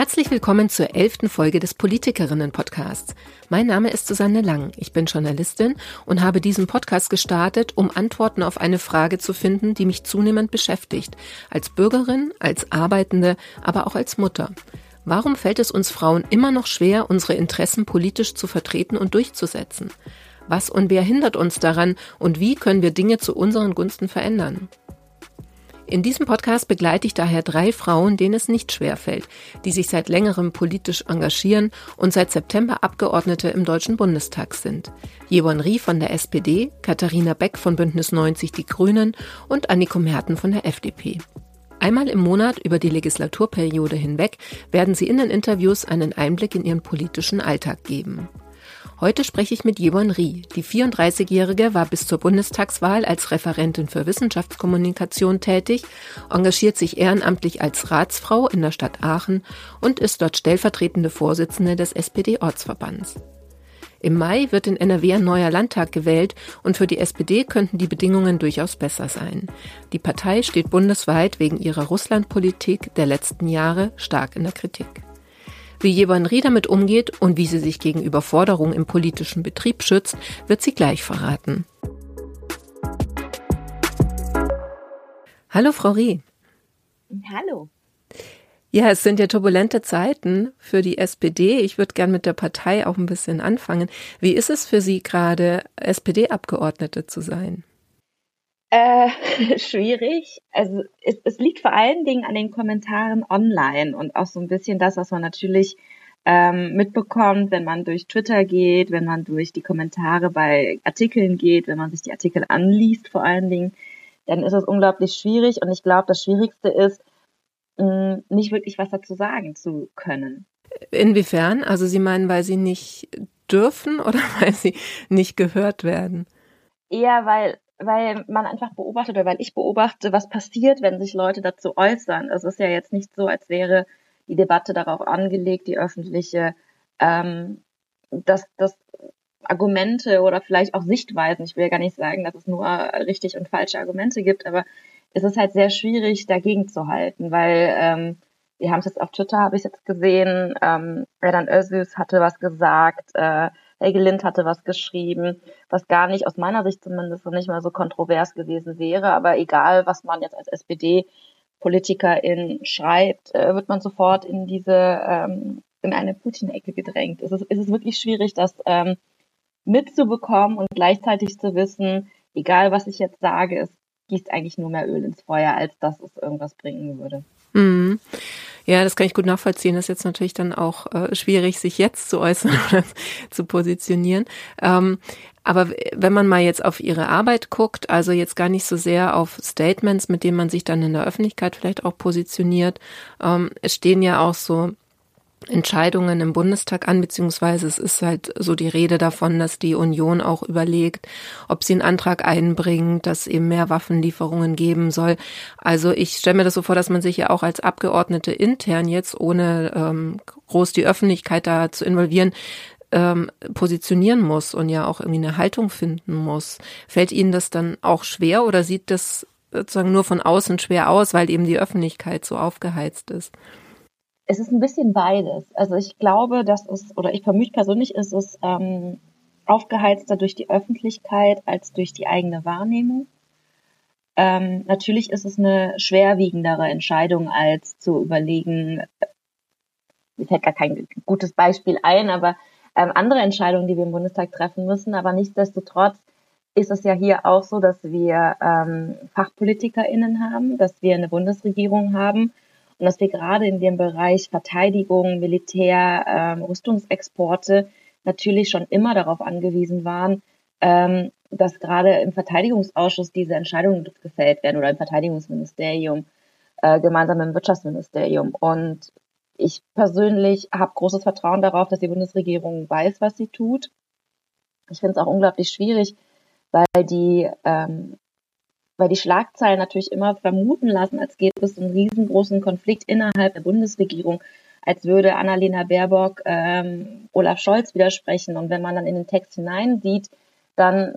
Herzlich willkommen zur elften Folge des Politikerinnen-Podcasts. Mein Name ist Susanne Lang. Ich bin Journalistin und habe diesen Podcast gestartet, um Antworten auf eine Frage zu finden, die mich zunehmend beschäftigt. Als Bürgerin, als Arbeitende, aber auch als Mutter. Warum fällt es uns Frauen immer noch schwer, unsere Interessen politisch zu vertreten und durchzusetzen? Was und wer hindert uns daran und wie können wir Dinge zu unseren Gunsten verändern? In diesem Podcast begleite ich daher drei Frauen, denen es nicht schwer fällt, die sich seit längerem politisch engagieren und seit September Abgeordnete im Deutschen Bundestag sind. Jewon Rie von der SPD, Katharina Beck von Bündnis 90 Die Grünen und Anniko Merten von der FDP. Einmal im Monat über die Legislaturperiode hinweg werden sie in den Interviews einen Einblick in ihren politischen Alltag geben. Heute spreche ich mit Jewon Rie. Die 34-Jährige war bis zur Bundestagswahl als Referentin für Wissenschaftskommunikation tätig, engagiert sich ehrenamtlich als Ratsfrau in der Stadt Aachen und ist dort stellvertretende Vorsitzende des SPD-Ortsverbands. Im Mai wird in NRW ein neuer Landtag gewählt und für die SPD könnten die Bedingungen durchaus besser sein. Die Partei steht bundesweit wegen ihrer Russlandpolitik der letzten Jahre stark in der Kritik. Wie Jevan Rie damit umgeht und wie sie sich gegen Überforderung im politischen Betrieb schützt, wird sie gleich verraten. Hallo, Frau Rie. Hallo. Ja, es sind ja turbulente Zeiten für die SPD. Ich würde gern mit der Partei auch ein bisschen anfangen. Wie ist es für Sie gerade, SPD-Abgeordnete zu sein? Äh, schwierig. Also es, es liegt vor allen Dingen an den Kommentaren online und auch so ein bisschen das, was man natürlich ähm, mitbekommt, wenn man durch Twitter geht, wenn man durch die Kommentare bei Artikeln geht, wenn man sich die Artikel anliest vor allen Dingen, dann ist es unglaublich schwierig und ich glaube, das Schwierigste ist, mh, nicht wirklich was dazu sagen zu können. Inwiefern? Also Sie meinen, weil Sie nicht dürfen oder weil Sie nicht gehört werden? Eher, weil weil man einfach beobachtet oder weil ich beobachte, was passiert, wenn sich Leute dazu äußern. Es ist ja jetzt nicht so, als wäre die Debatte darauf angelegt, die öffentliche, ähm, dass, dass Argumente oder vielleicht auch Sichtweisen, ich will ja gar nicht sagen, dass es nur richtig und falsche Argumente gibt, aber es ist halt sehr schwierig, dagegen zu halten, weil ähm, wir haben es jetzt auf Twitter, habe ich jetzt gesehen, ähm, Erdan Özüs hatte was gesagt, äh, Helge Lind hatte was geschrieben, was gar nicht, aus meiner Sicht zumindest, nicht mal so kontrovers gewesen wäre. Aber egal, was man jetzt als SPD-Politikerin schreibt, äh, wird man sofort in diese, ähm, in eine Putin-Ecke gedrängt. Es ist, es ist wirklich schwierig, das ähm, mitzubekommen und gleichzeitig zu wissen, egal was ich jetzt sage, es gießt eigentlich nur mehr Öl ins Feuer, als dass es irgendwas bringen würde. Mhm. Ja, das kann ich gut nachvollziehen. Das ist jetzt natürlich dann auch äh, schwierig, sich jetzt zu äußern oder zu positionieren. Ähm, aber wenn man mal jetzt auf ihre Arbeit guckt, also jetzt gar nicht so sehr auf Statements, mit denen man sich dann in der Öffentlichkeit vielleicht auch positioniert, ähm, es stehen ja auch so Entscheidungen im Bundestag an, beziehungsweise es ist halt so die Rede davon, dass die Union auch überlegt, ob sie einen Antrag einbringt, dass eben mehr Waffenlieferungen geben soll. Also ich stelle mir das so vor, dass man sich ja auch als Abgeordnete intern jetzt, ohne ähm, groß die Öffentlichkeit da zu involvieren, ähm, positionieren muss und ja auch irgendwie eine Haltung finden muss. Fällt Ihnen das dann auch schwer oder sieht das sozusagen nur von außen schwer aus, weil eben die Öffentlichkeit so aufgeheizt ist? Es ist ein bisschen beides. Also ich glaube, dass es, oder ich für mich persönlich ist es ähm, aufgeheizter durch die Öffentlichkeit als durch die eigene Wahrnehmung. Ähm, natürlich ist es eine schwerwiegendere Entscheidung, als zu überlegen, mir fällt gar kein gutes Beispiel ein, aber ähm, andere Entscheidungen, die wir im Bundestag treffen müssen. Aber nichtsdestotrotz ist es ja hier auch so, dass wir ähm, FachpolitikerInnen haben, dass wir eine Bundesregierung haben, und dass wir gerade in dem Bereich Verteidigung, Militär, ähm, Rüstungsexporte natürlich schon immer darauf angewiesen waren, ähm, dass gerade im Verteidigungsausschuss diese Entscheidungen gefällt werden oder im Verteidigungsministerium, äh, gemeinsam dem Wirtschaftsministerium. Und ich persönlich habe großes Vertrauen darauf, dass die Bundesregierung weiß, was sie tut. Ich finde es auch unglaublich schwierig, weil die ähm, weil die Schlagzeilen natürlich immer vermuten lassen, als gäbe es einen riesengroßen Konflikt innerhalb der Bundesregierung, als würde Annalena Baerbock ähm, Olaf Scholz widersprechen. Und wenn man dann in den Text hineinsieht, dann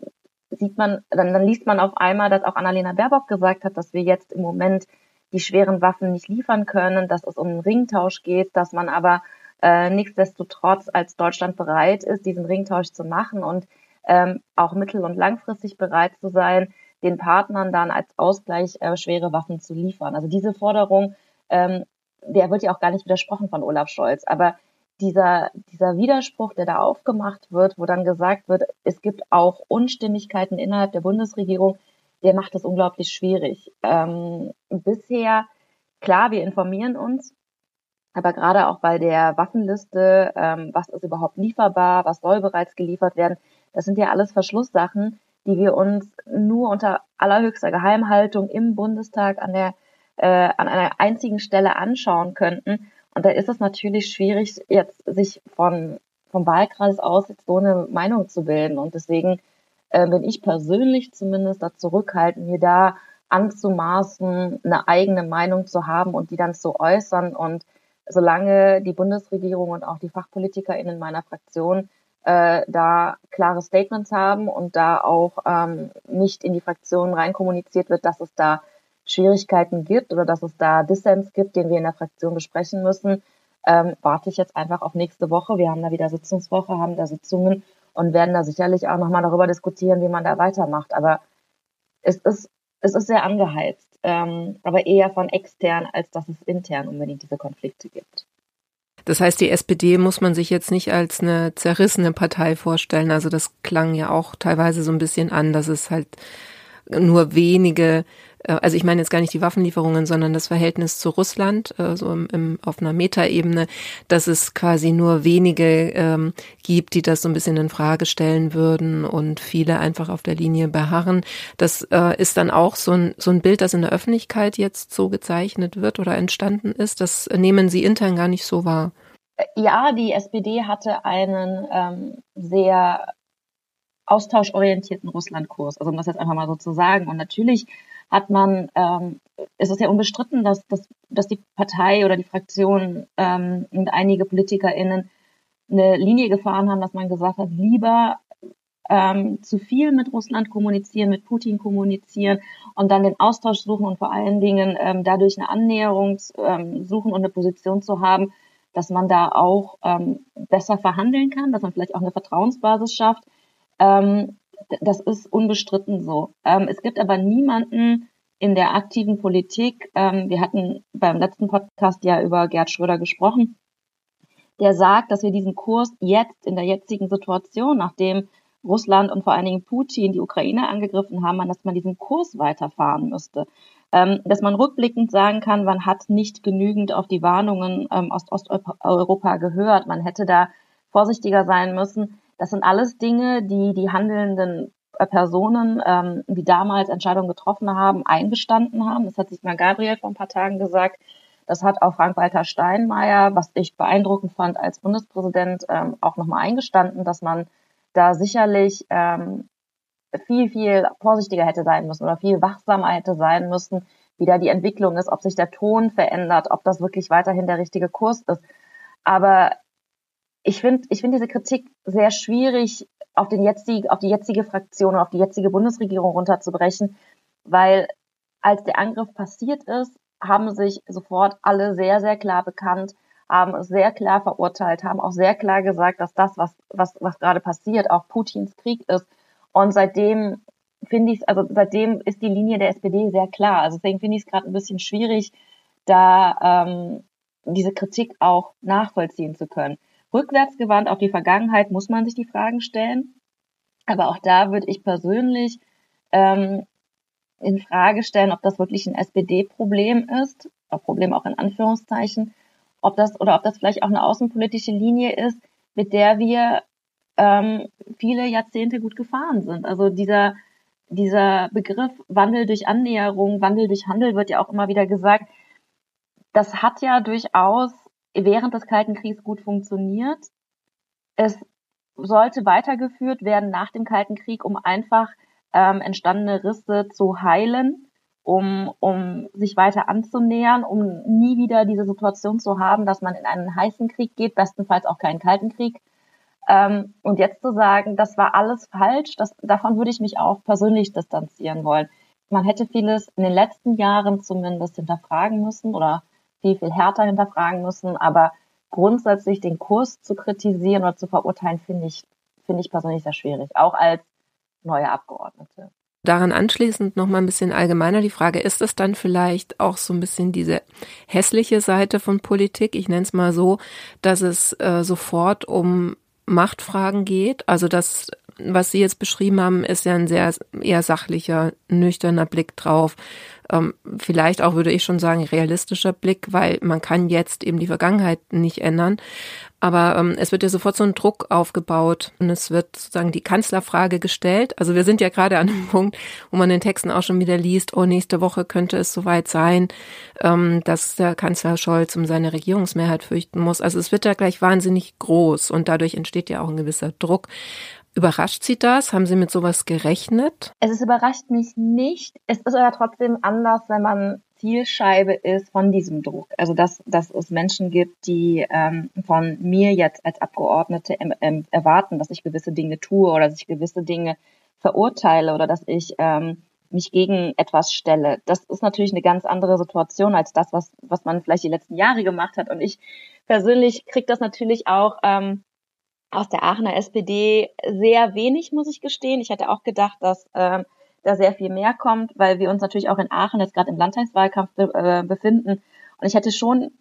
sieht man, dann, dann liest man auf einmal, dass auch Annalena Baerbock gesagt hat, dass wir jetzt im Moment die schweren Waffen nicht liefern können, dass es um einen Ringtausch geht, dass man aber äh, nichtsdestotrotz als Deutschland bereit ist, diesen Ringtausch zu machen und ähm, auch mittel- und langfristig bereit zu sein, den Partnern dann als Ausgleich äh, schwere Waffen zu liefern. Also diese Forderung, ähm, der wird ja auch gar nicht widersprochen von Olaf Scholz. Aber dieser, dieser Widerspruch, der da aufgemacht wird, wo dann gesagt wird, es gibt auch Unstimmigkeiten innerhalb der Bundesregierung, der macht es unglaublich schwierig. Ähm, bisher, klar, wir informieren uns, aber gerade auch bei der Waffenliste, ähm, was ist überhaupt lieferbar, was soll bereits geliefert werden, das sind ja alles Verschlusssachen, die wir uns nur unter allerhöchster Geheimhaltung im Bundestag an der äh, an einer einzigen Stelle anschauen könnten. Und da ist es natürlich schwierig, jetzt sich von vom Wahlkreis aus jetzt so eine Meinung zu bilden. Und deswegen äh, bin ich persönlich zumindest da zurückhaltend, mir da anzumaßen, eine eigene Meinung zu haben und die dann zu äußern. Und solange die Bundesregierung und auch die FachpolitikerInnen meiner Fraktion äh, da klare Statements haben und da auch ähm, nicht in die Fraktion rein kommuniziert wird, dass es da Schwierigkeiten gibt oder dass es da Dissens gibt, den wir in der Fraktion besprechen müssen, ähm, warte ich jetzt einfach auf nächste Woche. Wir haben da wieder Sitzungswoche, haben da Sitzungen und werden da sicherlich auch nochmal darüber diskutieren, wie man da weitermacht. Aber es ist, es ist sehr angeheizt, ähm, aber eher von extern, als dass es intern unbedingt diese Konflikte gibt. Das heißt, die SPD muss man sich jetzt nicht als eine zerrissene Partei vorstellen. Also das klang ja auch teilweise so ein bisschen an, dass es halt nur wenige also ich meine jetzt gar nicht die Waffenlieferungen, sondern das Verhältnis zu Russland, äh, so im, im, auf einer Metaebene, dass es quasi nur wenige ähm, gibt, die das so ein bisschen in Frage stellen würden und viele einfach auf der Linie beharren. Das äh, ist dann auch so ein, so ein Bild, das in der Öffentlichkeit jetzt so gezeichnet wird oder entstanden ist. Das nehmen Sie intern gar nicht so wahr. Ja, die SPD hatte einen ähm, sehr austauschorientierten Russlandkurs, also um das jetzt einfach mal so zu sagen. Und natürlich hat man, ähm, es ist ja unbestritten, dass, dass, dass die Partei oder die Fraktion ähm, und einige PolitikerInnen eine Linie gefahren haben, dass man gesagt hat, lieber ähm, zu viel mit Russland kommunizieren, mit Putin kommunizieren und dann den Austausch suchen und vor allen Dingen ähm, dadurch eine Annäherung ähm, suchen und eine Position zu haben, dass man da auch ähm, besser verhandeln kann, dass man vielleicht auch eine Vertrauensbasis schafft. Ähm, das ist unbestritten so. Ähm, es gibt aber niemanden in der aktiven Politik, ähm, wir hatten beim letzten Podcast ja über Gerd Schröder gesprochen, der sagt, dass wir diesen Kurs jetzt in der jetzigen Situation, nachdem Russland und vor allen Dingen Putin die Ukraine angegriffen haben, dass man diesen Kurs weiterfahren müsste. Ähm, dass man rückblickend sagen kann, man hat nicht genügend auf die Warnungen ähm, aus Osteuropa gehört. Man hätte da vorsichtiger sein müssen. Das sind alles Dinge, die die handelnden äh, Personen, ähm, die damals Entscheidungen getroffen haben, eingestanden haben. Das hat sich mal Gabriel vor ein paar Tagen gesagt. Das hat auch Frank-Walter Steinmeier, was ich beeindruckend fand als Bundespräsident, ähm, auch nochmal eingestanden, dass man da sicherlich ähm, viel, viel vorsichtiger hätte sein müssen oder viel wachsamer hätte sein müssen, wie da die Entwicklung ist, ob sich der Ton verändert, ob das wirklich weiterhin der richtige Kurs ist. Aber ich finde ich finde diese Kritik sehr schwierig auf, den jetzige, auf die jetzige Fraktion, auf die jetzige Bundesregierung runterzubrechen, weil als der Angriff passiert ist, haben sich sofort alle sehr, sehr klar bekannt, haben sehr klar verurteilt, haben auch sehr klar gesagt, dass das, was, was, was gerade passiert, auch Putins Krieg ist. Und seitdem finde ich also seitdem ist die Linie der SPD sehr klar. Also deswegen finde ich es gerade ein bisschen schwierig, da ähm, diese Kritik auch nachvollziehen zu können. Rückwärtsgewandt auf die Vergangenheit muss man sich die Fragen stellen. Aber auch da würde ich persönlich ähm, in Frage stellen, ob das wirklich ein SPD-Problem ist, ein Problem auch in Anführungszeichen, ob das oder ob das vielleicht auch eine außenpolitische Linie ist, mit der wir ähm, viele Jahrzehnte gut gefahren sind. Also dieser dieser Begriff Wandel durch Annäherung, Wandel durch Handel wird ja auch immer wieder gesagt. Das hat ja durchaus während des Kalten Kriegs gut funktioniert. Es sollte weitergeführt werden nach dem Kalten Krieg, um einfach ähm, entstandene Risse zu heilen, um, um sich weiter anzunähern, um nie wieder diese Situation zu haben, dass man in einen heißen Krieg geht, bestenfalls auch keinen Kalten Krieg. Ähm, und jetzt zu sagen, das war alles falsch, das, davon würde ich mich auch persönlich distanzieren wollen. man hätte vieles in den letzten Jahren zumindest hinterfragen müssen oder viel, viel härter hinterfragen müssen. Aber grundsätzlich den Kurs zu kritisieren oder zu verurteilen, finde ich, finde ich persönlich sehr schwierig. Auch als neue Abgeordnete. Daran anschließend noch mal ein bisschen allgemeiner die Frage, ist es dann vielleicht auch so ein bisschen diese hässliche Seite von Politik, ich nenne es mal so, dass es äh, sofort um Machtfragen geht, also dass was Sie jetzt beschrieben haben, ist ja ein sehr eher sachlicher, nüchterner Blick drauf. Ähm, vielleicht auch würde ich schon sagen realistischer Blick, weil man kann jetzt eben die Vergangenheit nicht ändern. Aber ähm, es wird ja sofort so ein Druck aufgebaut und es wird sozusagen die Kanzlerfrage gestellt. Also wir sind ja gerade an einem Punkt, wo man den Texten auch schon wieder liest, oh, nächste Woche könnte es soweit sein, ähm, dass der Kanzler Scholz um seine Regierungsmehrheit fürchten muss. Also es wird ja gleich wahnsinnig groß und dadurch entsteht ja auch ein gewisser Druck. Überrascht Sie das? Haben Sie mit sowas gerechnet? Es ist überrascht mich nicht. Es ist aber trotzdem anders, wenn man Zielscheibe ist von diesem Druck. Also dass, dass es Menschen gibt, die ähm, von mir jetzt als Abgeordnete ähm, erwarten, dass ich gewisse Dinge tue oder dass ich gewisse Dinge verurteile oder dass ich ähm, mich gegen etwas stelle. Das ist natürlich eine ganz andere Situation als das, was, was man vielleicht die letzten Jahre gemacht hat. Und ich persönlich kriege das natürlich auch ähm, aus der Aachener SPD sehr wenig, muss ich gestehen. Ich hatte auch gedacht, dass ähm, da sehr viel mehr kommt, weil wir uns natürlich auch in Aachen jetzt gerade im Landtagswahlkampf be äh, befinden. Und ich hätte schon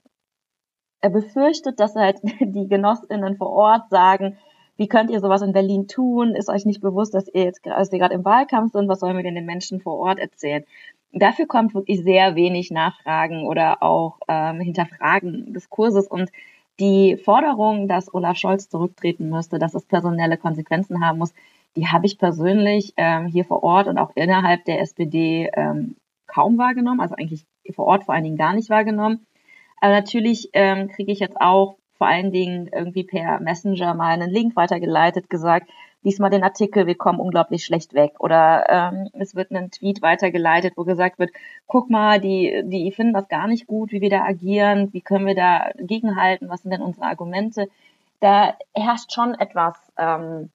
äh, befürchtet, dass halt die Genossinnen vor Ort sagen, wie könnt ihr sowas in Berlin tun? Ist euch nicht bewusst, dass ihr jetzt gerade im Wahlkampf sind? Was sollen wir denn den Menschen vor Ort erzählen? Dafür kommt wirklich sehr wenig Nachfragen oder auch ähm, Hinterfragen des Kurses und die Forderung, dass Olaf Scholz zurücktreten müsste, dass es personelle Konsequenzen haben muss, die habe ich persönlich ähm, hier vor Ort und auch innerhalb der SPD ähm, kaum wahrgenommen, also eigentlich vor Ort vor allen Dingen gar nicht wahrgenommen. Aber natürlich ähm, kriege ich jetzt auch vor allen Dingen irgendwie per Messenger mal einen Link weitergeleitet, gesagt, lies mal den Artikel, wir kommen unglaublich schlecht weg. Oder ähm, es wird ein Tweet weitergeleitet, wo gesagt wird, guck mal, die, die finden das gar nicht gut, wie wir da agieren, wie können wir da gegenhalten, was sind denn unsere Argumente. Da herrscht schon etwas ähm,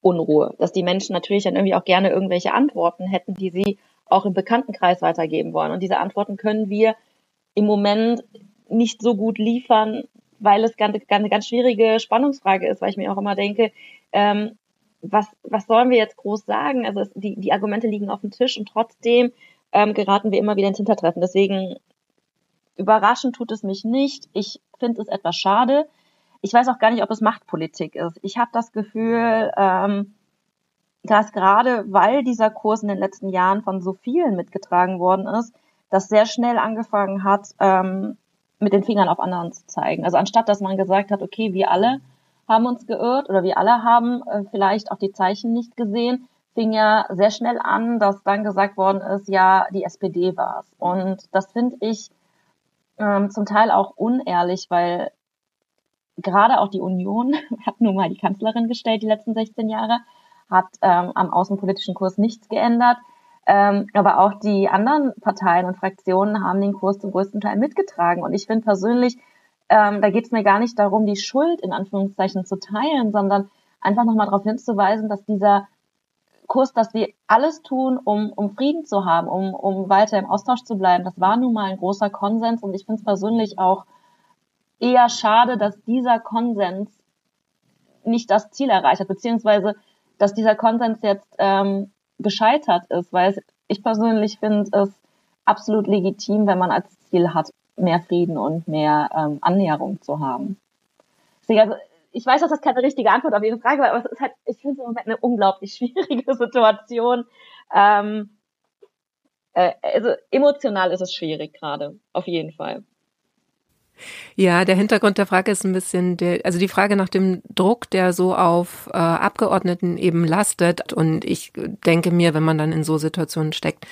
Unruhe, dass die Menschen natürlich dann irgendwie auch gerne irgendwelche Antworten hätten, die sie auch im Bekanntenkreis weitergeben wollen. Und diese Antworten können wir im Moment nicht so gut liefern, weil es ganz, ganz, eine ganz schwierige Spannungsfrage ist, weil ich mir auch immer denke, ähm, was, was sollen wir jetzt groß sagen? Also es, die, die Argumente liegen auf dem Tisch und trotzdem ähm, geraten wir immer wieder ins Hintertreffen. Deswegen überraschend tut es mich nicht. Ich finde es etwas schade. Ich weiß auch gar nicht, ob es Machtpolitik ist. Ich habe das Gefühl, ähm, dass gerade weil dieser Kurs in den letzten Jahren von so vielen mitgetragen worden ist, das sehr schnell angefangen hat, ähm, mit den Fingern auf anderen zu zeigen. Also anstatt dass man gesagt hat, okay, wir alle haben uns geirrt oder wir alle haben äh, vielleicht auch die Zeichen nicht gesehen, fing ja sehr schnell an, dass dann gesagt worden ist, ja, die SPD war's. Und das finde ich ähm, zum Teil auch unehrlich, weil gerade auch die Union hat nun mal die Kanzlerin gestellt die letzten 16 Jahre, hat ähm, am außenpolitischen Kurs nichts geändert. Ähm, aber auch die anderen Parteien und Fraktionen haben den Kurs zum größten Teil mitgetragen. Und ich finde persönlich, ähm, da geht es mir gar nicht darum, die Schuld in Anführungszeichen zu teilen, sondern einfach nochmal darauf hinzuweisen, dass dieser Kurs, dass wir alles tun, um, um Frieden zu haben, um, um weiter im Austausch zu bleiben, das war nun mal ein großer Konsens. Und ich finde es persönlich auch eher schade, dass dieser Konsens nicht das Ziel erreicht hat, beziehungsweise dass dieser Konsens jetzt ähm, gescheitert ist, weil ich persönlich finde es absolut legitim, wenn man als Ziel hat, mehr Frieden und mehr ähm, Annäherung zu haben. Deswegen, also, ich weiß, dass das keine richtige Antwort auf Ihre Frage war, aber es ist halt, ich finde es im Moment eine unglaublich schwierige Situation. Ähm, äh, also emotional ist es schwierig gerade, auf jeden Fall. Ja, der Hintergrund der Frage ist ein bisschen der, also die Frage nach dem Druck, der so auf äh, Abgeordneten eben lastet. Und ich denke mir, wenn man dann in so Situationen steckt,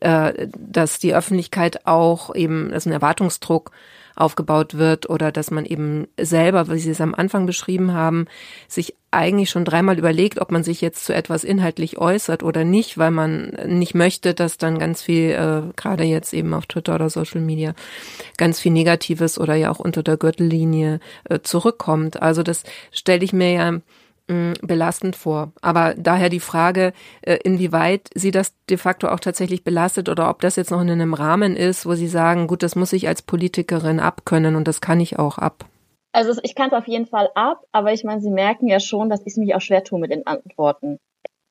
äh, dass die Öffentlichkeit auch eben, also ein Erwartungsdruck aufgebaut wird oder dass man eben selber, wie Sie es am Anfang beschrieben haben, sich eigentlich schon dreimal überlegt, ob man sich jetzt zu etwas inhaltlich äußert oder nicht, weil man nicht möchte, dass dann ganz viel, äh, gerade jetzt eben auf Twitter oder Social Media, ganz viel Negatives oder ja auch unter der Gürtellinie äh, zurückkommt. Also das stelle ich mir ja belastend vor. Aber daher die Frage, äh, inwieweit Sie das de facto auch tatsächlich belastet oder ob das jetzt noch in einem Rahmen ist, wo Sie sagen, gut, das muss ich als Politikerin abkönnen und das kann ich auch ab. Also ich kann es auf jeden Fall ab, aber ich meine, Sie merken ja schon, dass ich mich auch schwer tue mit den Antworten.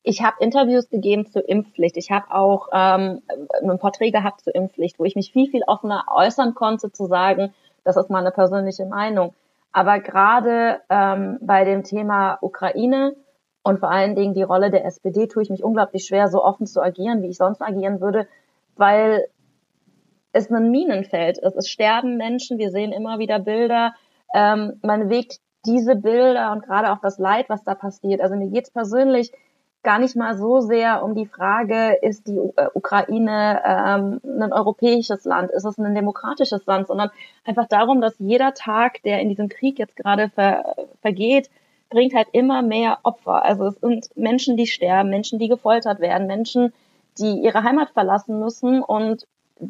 Ich habe Interviews gegeben zur Impfpflicht. Ich habe auch ähm, ein Porträt gehabt zur Impfpflicht, wo ich mich viel, viel offener äußern konnte, zu sagen, das ist meine persönliche Meinung. Aber gerade ähm, bei dem Thema Ukraine und vor allen Dingen die Rolle der SPD tue ich mich unglaublich schwer, so offen zu agieren, wie ich sonst agieren würde, weil es ein Minenfeld ist. Es sterben Menschen, wir sehen immer wieder Bilder. Ähm, man wägt diese Bilder und gerade auch das Leid, was da passiert. Also mir geht's persönlich gar nicht mal so sehr um die Frage, ist die äh, Ukraine ähm, ein europäisches Land, ist es ein demokratisches Land, sondern einfach darum, dass jeder Tag, der in diesem Krieg jetzt gerade ver vergeht, bringt halt immer mehr Opfer. Also es sind Menschen, die sterben, Menschen, die gefoltert werden, Menschen, die ihre Heimat verlassen müssen und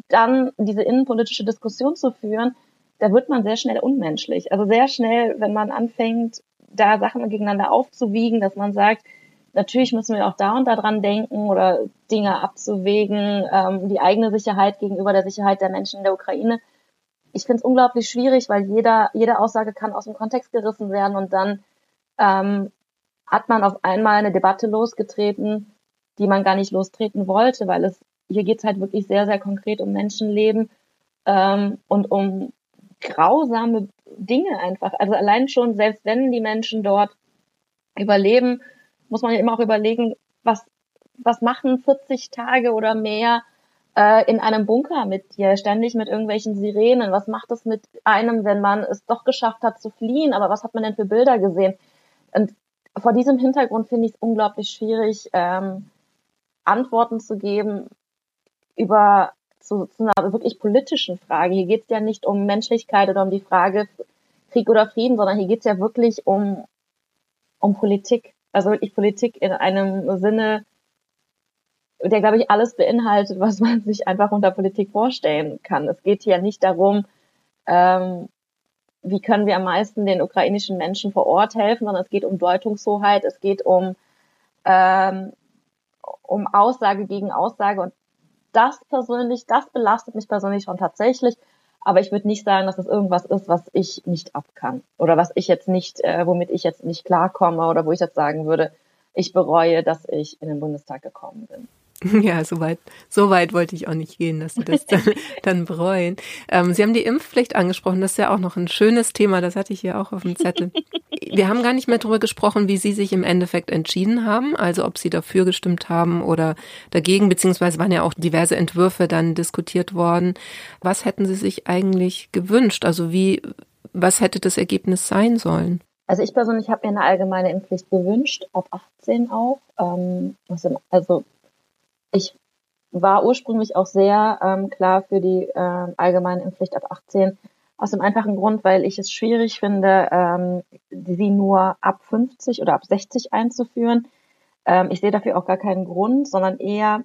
dann diese innenpolitische Diskussion zu führen, da wird man sehr schnell unmenschlich. Also sehr schnell, wenn man anfängt, da Sachen gegeneinander aufzuwiegen, dass man sagt, Natürlich müssen wir auch da und da dran denken oder Dinge abzuwägen, ähm, die eigene Sicherheit gegenüber der Sicherheit der Menschen in der Ukraine. Ich finde es unglaublich schwierig, weil jeder, jede Aussage kann aus dem Kontext gerissen werden und dann ähm, hat man auf einmal eine Debatte losgetreten, die man gar nicht lostreten wollte, weil es hier geht es halt wirklich sehr, sehr konkret um Menschenleben ähm, und um grausame Dinge einfach. Also allein schon, selbst wenn die Menschen dort überleben, muss man ja immer auch überlegen, was, was machen 40 Tage oder mehr äh, in einem Bunker mit dir, ständig mit irgendwelchen Sirenen. Was macht es mit einem, wenn man es doch geschafft hat zu fliehen? Aber was hat man denn für Bilder gesehen? Und vor diesem Hintergrund finde ich es unglaublich schwierig, ähm, Antworten zu geben über zu, zu einer wirklich politischen Frage. Hier geht es ja nicht um Menschlichkeit oder um die Frage Krieg oder Frieden, sondern hier geht es ja wirklich um, um Politik also wirklich Politik in einem Sinne, der, glaube ich, alles beinhaltet, was man sich einfach unter Politik vorstellen kann. Es geht hier nicht darum, ähm, wie können wir am meisten den ukrainischen Menschen vor Ort helfen, sondern es geht um Deutungshoheit, es geht um, ähm, um Aussage gegen Aussage. Und das persönlich, das belastet mich persönlich schon tatsächlich. Aber ich würde nicht sagen, dass das irgendwas ist, was ich nicht ab kann oder was ich jetzt nicht, äh, womit ich jetzt nicht klarkomme oder wo ich jetzt sagen würde, ich bereue, dass ich in den Bundestag gekommen bin. Ja, so weit, so weit wollte ich auch nicht gehen, dass Sie das dann, dann bereuen. Ähm, Sie haben die Impfpflicht angesprochen. Das ist ja auch noch ein schönes Thema. Das hatte ich hier auch auf dem Zettel. Wir haben gar nicht mehr darüber gesprochen, wie Sie sich im Endeffekt entschieden haben. Also ob Sie dafür gestimmt haben oder dagegen, beziehungsweise waren ja auch diverse Entwürfe dann diskutiert worden. Was hätten Sie sich eigentlich gewünscht? Also wie, was hätte das Ergebnis sein sollen? Also ich persönlich habe mir eine allgemeine Impfpflicht gewünscht, ab 18 auch. Ähm, also ich war ursprünglich auch sehr ähm, klar für die äh, allgemeine Impfpflicht ab 18. Aus dem einfachen Grund, weil ich es schwierig finde, ähm, sie nur ab 50 oder ab 60 einzuführen. Ähm, ich sehe dafür auch gar keinen Grund, sondern eher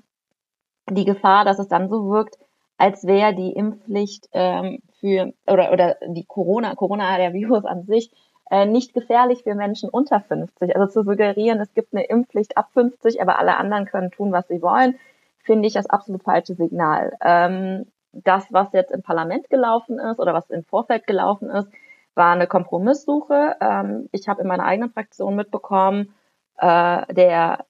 die Gefahr, dass es dann so wirkt, als wäre die Impfpflicht ähm, für oder oder die Corona, Corona der Virus an sich äh, nicht gefährlich für Menschen unter 50. Also zu suggerieren, es gibt eine Impfpflicht ab 50, aber alle anderen können tun, was sie wollen, finde ich das absolut falsche Signal. Ähm, das, was jetzt im Parlament gelaufen ist oder was im Vorfeld gelaufen ist, war eine Kompromisssuche. Ähm, ich habe in meiner eigenen Fraktion mitbekommen, äh, der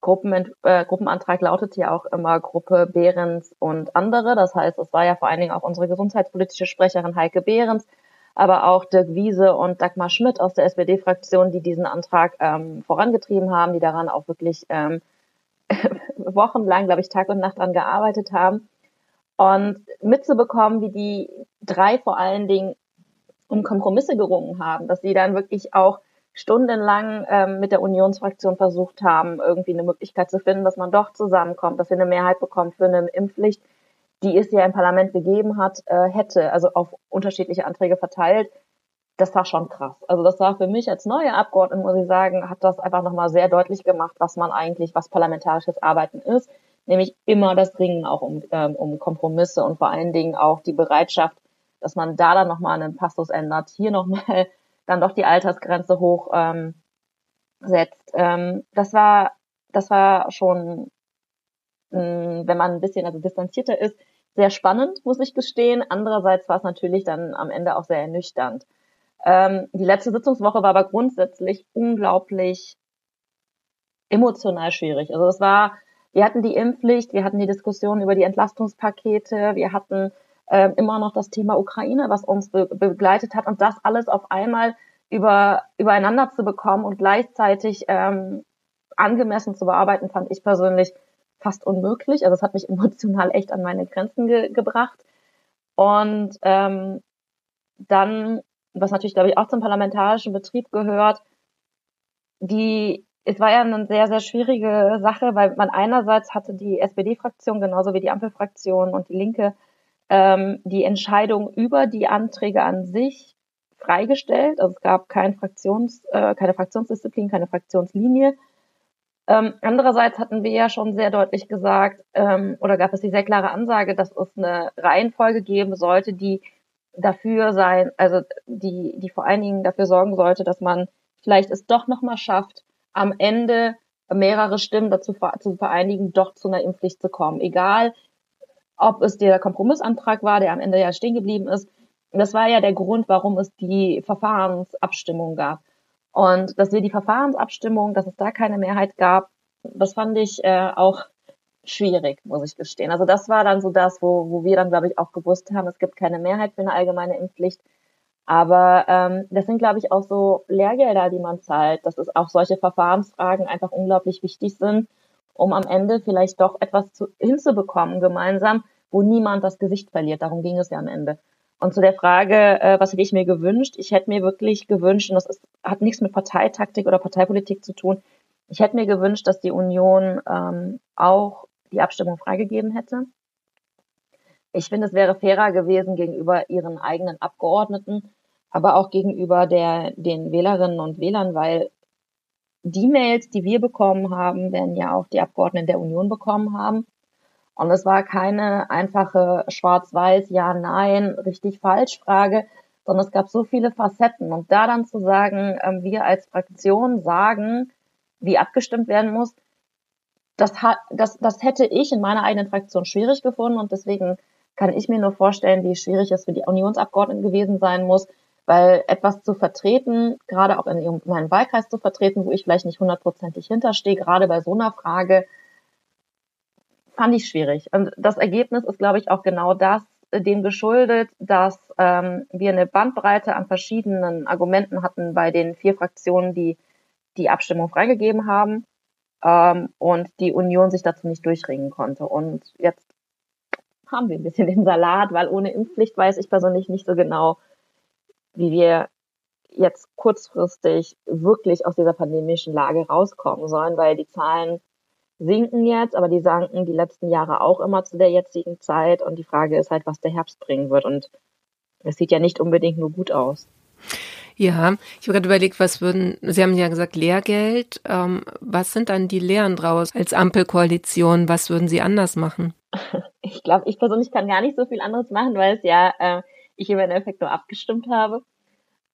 Gruppen, äh, Gruppenantrag lautet ja auch immer Gruppe Behrens und andere. Das heißt, es war ja vor allen Dingen auch unsere gesundheitspolitische Sprecherin Heike Behrens, aber auch Dirk Wiese und Dagmar Schmidt aus der SPD-Fraktion, die diesen Antrag ähm, vorangetrieben haben, die daran auch wirklich ähm, wochenlang, glaube ich, Tag und Nacht dran gearbeitet haben. Und mitzubekommen, wie die drei vor allen Dingen um Kompromisse gerungen haben, dass sie dann wirklich auch stundenlang ähm, mit der Unionsfraktion versucht haben, irgendwie eine Möglichkeit zu finden, dass man doch zusammenkommt, dass wir eine Mehrheit bekommen für eine Impfpflicht, die es ja im Parlament gegeben hat, äh, hätte, also auf unterschiedliche Anträge verteilt, das war schon krass. Also das war für mich als neue Abgeordnete, muss ich sagen, hat das einfach nochmal sehr deutlich gemacht, was man eigentlich, was parlamentarisches Arbeiten ist, nämlich immer das Ringen auch um, ähm, um Kompromisse und vor allen Dingen auch die Bereitschaft, dass man da dann nochmal einen Passus ändert, hier nochmal dann doch die Altersgrenze hoch ähm, setzt. Ähm, das war, das war schon, mh, mm, wenn man ein bisschen also distanzierter ist, sehr spannend, muss ich gestehen. Andererseits war es natürlich dann am Ende auch sehr ernüchternd. Ähm, die letzte Sitzungswoche war aber grundsätzlich unglaublich emotional schwierig. Also es war, wir hatten die Impfpflicht, wir hatten die Diskussion über die Entlastungspakete, wir hatten äh, immer noch das Thema Ukraine, was uns be begleitet hat und das alles auf einmal über, übereinander zu bekommen und gleichzeitig ähm, angemessen zu bearbeiten, fand ich persönlich fast unmöglich. Also es hat mich emotional echt an meine Grenzen ge gebracht. Und ähm, dann, was natürlich, glaube ich, auch zum parlamentarischen Betrieb gehört, die, es war ja eine sehr, sehr schwierige Sache, weil man einerseits hatte die SPD-Fraktion genauso wie die Ampelfraktion und die Linke ähm, die Entscheidung über die Anträge an sich freigestellt. Also es gab kein Fraktions, äh, keine Fraktionsdisziplin, keine Fraktionslinie. Ähm, andererseits hatten wir ja schon sehr deutlich gesagt, ähm, oder gab es die sehr klare Ansage, dass es eine Reihenfolge geben sollte, die dafür sein, also die, die vor allen Dingen dafür sorgen sollte, dass man vielleicht es doch nochmal schafft, am Ende mehrere Stimmen dazu zu vereinigen, doch zu einer Impfpflicht zu kommen. Egal, ob es der Kompromissantrag war, der am Ende ja stehen geblieben ist. Das war ja der Grund, warum es die Verfahrensabstimmung gab. Und dass wir die Verfahrensabstimmung, dass es da keine Mehrheit gab, das fand ich äh, auch schwierig, muss ich gestehen. Also das war dann so das, wo, wo wir dann, glaube ich, auch gewusst haben, es gibt keine Mehrheit für eine allgemeine Impfpflicht. Aber ähm, das sind, glaube ich, auch so Lehrgelder, die man zahlt, dass es auch solche Verfahrensfragen einfach unglaublich wichtig sind, um am Ende vielleicht doch etwas zu, hinzubekommen gemeinsam, wo niemand das Gesicht verliert. Darum ging es ja am Ende. Und zu der Frage, äh, was hätte ich mir gewünscht? Ich hätte mir wirklich gewünscht, und das ist, hat nichts mit Parteitaktik oder Parteipolitik zu tun, ich hätte mir gewünscht, dass die Union ähm, auch die Abstimmung freigegeben hätte. Ich finde, es wäre fairer gewesen gegenüber ihren eigenen Abgeordneten, aber auch gegenüber der, den Wählerinnen und Wählern, weil die Mails, die wir bekommen haben, werden ja auch die Abgeordneten der Union bekommen haben. Und es war keine einfache Schwarz-Weiß, ja, nein, richtig falsch Frage, sondern es gab so viele Facetten. Und da dann zu sagen, ähm, wir als Fraktion sagen, wie abgestimmt werden muss, das, hat, das, das hätte ich in meiner eigenen Fraktion schwierig gefunden und deswegen kann ich mir nur vorstellen, wie schwierig es für die Unionsabgeordneten gewesen sein muss, weil etwas zu vertreten, gerade auch in meinem Wahlkreis zu vertreten, wo ich vielleicht nicht hundertprozentig hinterstehe, gerade bei so einer Frage, fand ich schwierig. Und das Ergebnis ist, glaube ich, auch genau das, äh, dem geschuldet, dass ähm, wir eine Bandbreite an verschiedenen Argumenten hatten bei den vier Fraktionen, die die Abstimmung freigegeben haben ähm, und die Union sich dazu nicht durchringen konnte. Und jetzt haben wir ein bisschen den Salat, weil ohne Impfpflicht weiß ich persönlich nicht so genau, wie wir jetzt kurzfristig wirklich aus dieser pandemischen Lage rauskommen sollen, weil die Zahlen sinken jetzt, aber die sanken die letzten Jahre auch immer zu der jetzigen Zeit. Und die Frage ist halt, was der Herbst bringen wird. Und es sieht ja nicht unbedingt nur gut aus. Ja, ich habe gerade überlegt, was würden, Sie haben ja gesagt Lehrgeld. Ähm, was sind dann die Lehren draus als Ampelkoalition? Was würden Sie anders machen? Ich glaube, ich persönlich kann gar nicht so viel anderes machen, weil es ja äh, ich im Endeffekt nur abgestimmt habe.